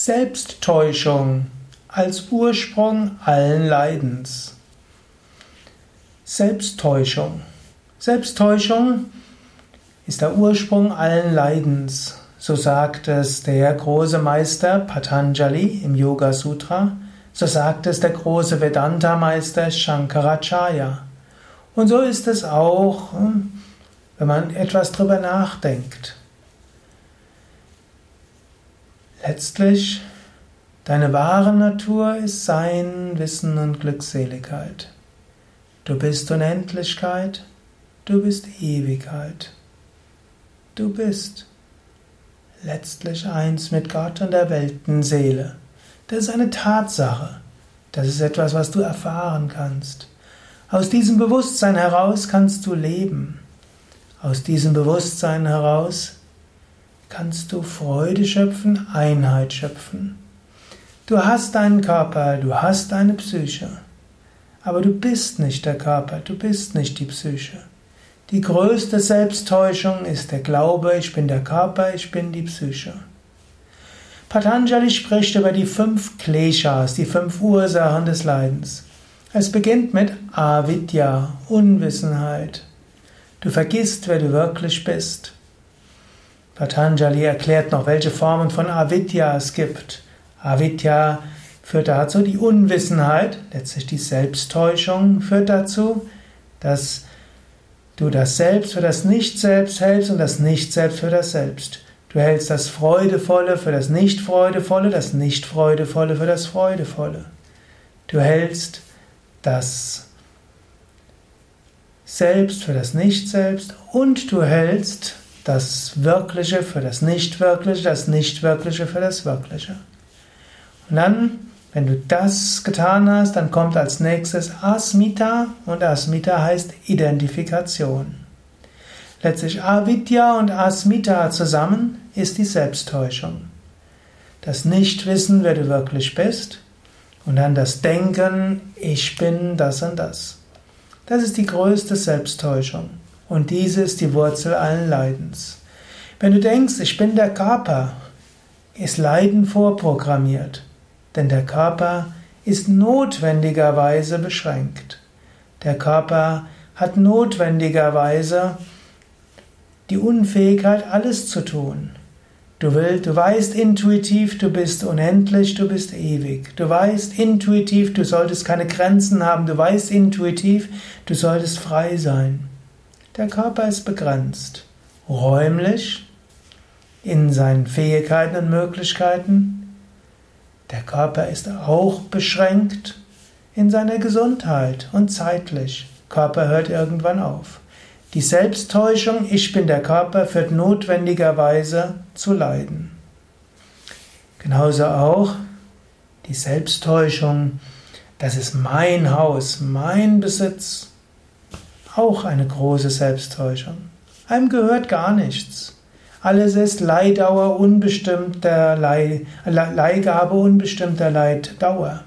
Selbsttäuschung als Ursprung allen Leidens. Selbsttäuschung. Selbsttäuschung ist der Ursprung allen Leidens. So sagt es der große Meister Patanjali im Yoga Sutra. So sagt es der große Vedanta Meister Shankaracharya. Und so ist es auch, hm, wenn man etwas drüber nachdenkt. Letztlich, deine wahre Natur ist Sein, Wissen und Glückseligkeit. Du bist Unendlichkeit, du bist Ewigkeit. Du bist letztlich eins mit Gott und der Weltenseele. Das ist eine Tatsache. Das ist etwas, was du erfahren kannst. Aus diesem Bewusstsein heraus kannst du leben. Aus diesem Bewusstsein heraus kannst du Freude schöpfen, Einheit schöpfen. Du hast deinen Körper, du hast deine Psyche, aber du bist nicht der Körper, du bist nicht die Psyche. Die größte Selbsttäuschung ist der Glaube, ich bin der Körper, ich bin die Psyche. Patanjali spricht über die fünf Kleshas, die fünf Ursachen des Leidens. Es beginnt mit Avidya, Unwissenheit. Du vergisst, wer du wirklich bist. Patanjali erklärt noch, welche Formen von Avidya es gibt. Avidya führt dazu die Unwissenheit, letztlich die Selbsttäuschung führt dazu, dass du das Selbst für das Nicht-Selbst hältst und das Nicht-Selbst für das Selbst. Du hältst das Freudevolle für das Nicht-Freudevolle, das Nicht-Freudevolle für das Freudevolle. Du hältst das Selbst für das Nicht-Selbst und du hältst das Wirkliche für das Nicht-Wirkliche, das Nicht-Wirkliche für das Wirkliche. Und dann, wenn du das getan hast, dann kommt als nächstes Asmita und Asmita heißt Identifikation. Letztlich Avidya und Asmita zusammen ist die Selbsttäuschung. Das Nichtwissen, wer du wirklich bist, und dann das Denken, ich bin das und das. Das ist die größte Selbsttäuschung. Und diese ist die Wurzel allen Leidens. Wenn du denkst, ich bin der Körper, ist Leiden vorprogrammiert. Denn der Körper ist notwendigerweise beschränkt. Der Körper hat notwendigerweise die Unfähigkeit, alles zu tun. Du willst, du weißt intuitiv, du bist unendlich, du bist ewig. Du weißt intuitiv, du solltest keine Grenzen haben. Du weißt intuitiv, du solltest frei sein. Der Körper ist begrenzt, räumlich in seinen Fähigkeiten und Möglichkeiten. Der Körper ist auch beschränkt in seiner Gesundheit und zeitlich. Körper hört irgendwann auf. Die Selbsttäuschung, ich bin der Körper, führt notwendigerweise zu Leiden. Genauso auch die Selbsttäuschung, das ist mein Haus, mein Besitz, auch eine große Selbsttäuschung. Einem gehört gar nichts. Alles ist Leihdauer unbestimmter Leih, Leihgabe unbestimmter Leiddauer.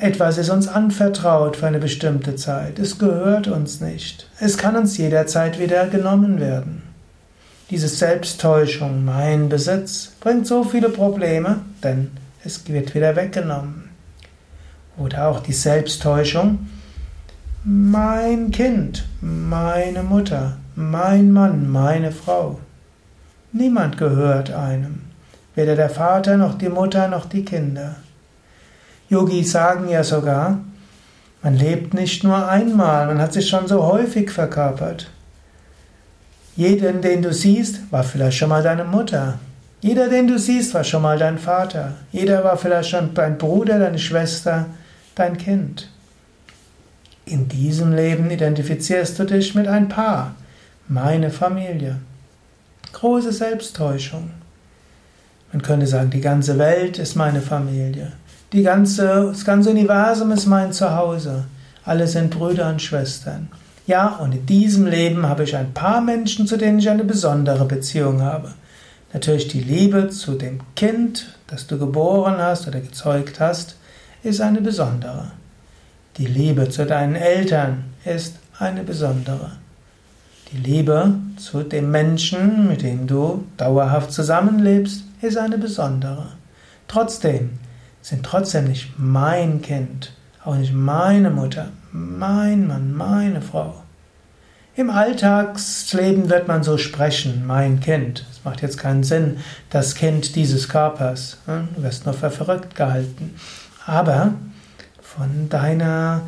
Etwas ist uns anvertraut für eine bestimmte Zeit. Es gehört uns nicht. Es kann uns jederzeit wieder genommen werden. Diese Selbsttäuschung, mein Besitz, bringt so viele Probleme, denn es wird wieder weggenommen. Oder auch die Selbsttäuschung, mein Kind, meine Mutter, mein Mann, meine Frau. Niemand gehört einem, weder der Vater noch die Mutter noch die Kinder. Yogis sagen ja sogar, man lebt nicht nur einmal, man hat sich schon so häufig verkörpert. Jeden, den du siehst, war vielleicht schon mal deine Mutter. Jeder, den du siehst, war schon mal dein Vater. Jeder war vielleicht schon dein Bruder, deine Schwester, dein Kind. In diesem Leben identifizierst du dich mit ein Paar, meine Familie. Große Selbsttäuschung. Man könnte sagen, die ganze Welt ist meine Familie. Die ganze, das ganze Universum ist mein Zuhause. Alle sind Brüder und Schwestern. Ja, und in diesem Leben habe ich ein paar Menschen, zu denen ich eine besondere Beziehung habe. Natürlich die Liebe zu dem Kind, das du geboren hast oder gezeugt hast, ist eine besondere. Die Liebe zu deinen Eltern ist eine besondere. Die Liebe zu dem Menschen, mit dem du dauerhaft zusammenlebst, ist eine besondere. Trotzdem sind trotzdem nicht mein Kind, auch nicht meine Mutter, mein Mann, meine Frau. Im Alltagsleben wird man so sprechen, mein Kind. Es macht jetzt keinen Sinn, das Kind dieses Körpers. Hm? Du wirst nur für verrückt gehalten. Aber von deiner,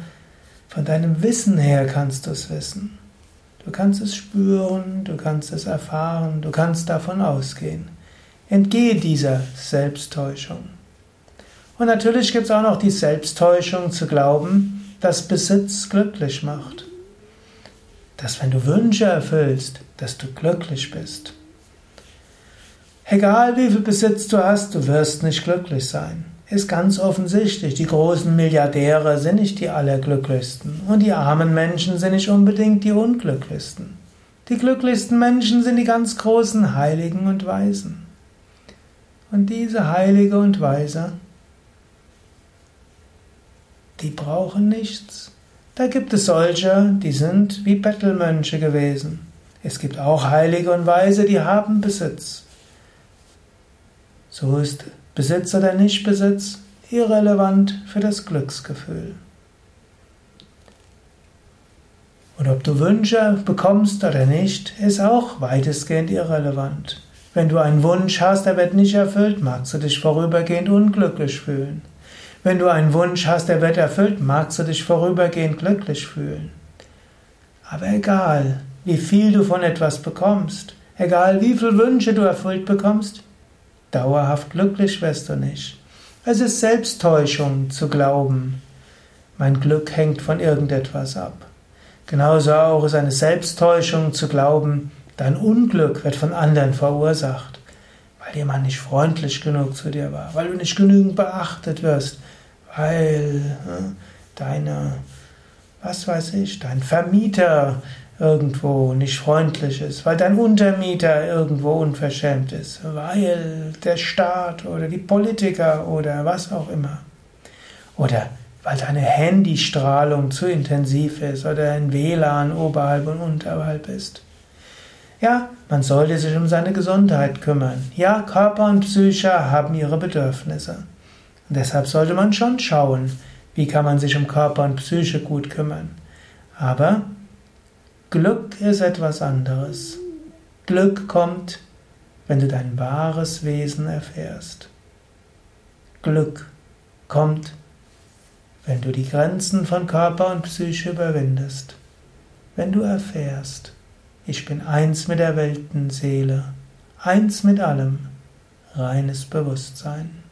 von deinem Wissen her kannst du es wissen. Du kannst es spüren, du kannst es erfahren, du kannst davon ausgehen. Entgehe dieser Selbsttäuschung. Und natürlich gibt es auch noch die Selbsttäuschung zu glauben, dass Besitz glücklich macht. Dass wenn du Wünsche erfüllst, dass du glücklich bist. Egal wie viel Besitz du hast, du wirst nicht glücklich sein ist ganz offensichtlich. Die großen Milliardäre sind nicht die allerglücklichsten und die armen Menschen sind nicht unbedingt die unglücklichsten. Die glücklichsten Menschen sind die ganz großen Heiligen und Weisen. Und diese Heilige und Weise, die brauchen nichts. Da gibt es solche, die sind wie Bettelmönche gewesen. Es gibt auch Heilige und Weise, die haben Besitz. So ist Besitz oder Nichtbesitz, irrelevant für das Glücksgefühl. Und ob du Wünsche bekommst oder nicht, ist auch weitestgehend irrelevant. Wenn du einen Wunsch hast, der wird nicht erfüllt, magst du dich vorübergehend unglücklich fühlen. Wenn du einen Wunsch hast, der wird erfüllt, magst du dich vorübergehend glücklich fühlen. Aber egal, wie viel du von etwas bekommst, egal wie viele Wünsche du erfüllt bekommst, Dauerhaft glücklich wirst du nicht. Es ist Selbsttäuschung zu glauben, mein Glück hängt von irgendetwas ab. Genauso auch ist eine Selbsttäuschung zu glauben, dein Unglück wird von anderen verursacht, weil jemand nicht freundlich genug zu dir war, weil du nicht genügend beachtet wirst, weil äh, deine, was weiß ich, dein Vermieter irgendwo nicht freundlich ist, weil dein Untermieter irgendwo unverschämt ist, weil der Staat oder die Politiker oder was auch immer. Oder weil deine Handystrahlung zu intensiv ist oder ein WLAN oberhalb und unterhalb ist. Ja, man sollte sich um seine Gesundheit kümmern. Ja, Körper und Psyche haben ihre Bedürfnisse. Und deshalb sollte man schon schauen, wie kann man sich um Körper und Psyche gut kümmern. Aber Glück ist etwas anderes. Glück kommt, wenn du dein wahres Wesen erfährst. Glück kommt, wenn du die Grenzen von Körper und Psyche überwindest. Wenn du erfährst, ich bin eins mit der Weltenseele, eins mit allem, reines Bewusstsein.